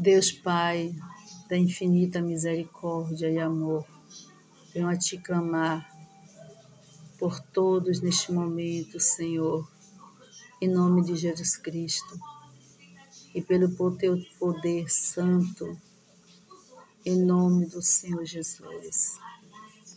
Deus Pai, da infinita misericórdia e amor, venho a te clamar por todos neste momento, Senhor, em nome de Jesus Cristo e pelo teu poder santo, em nome do Senhor Jesus.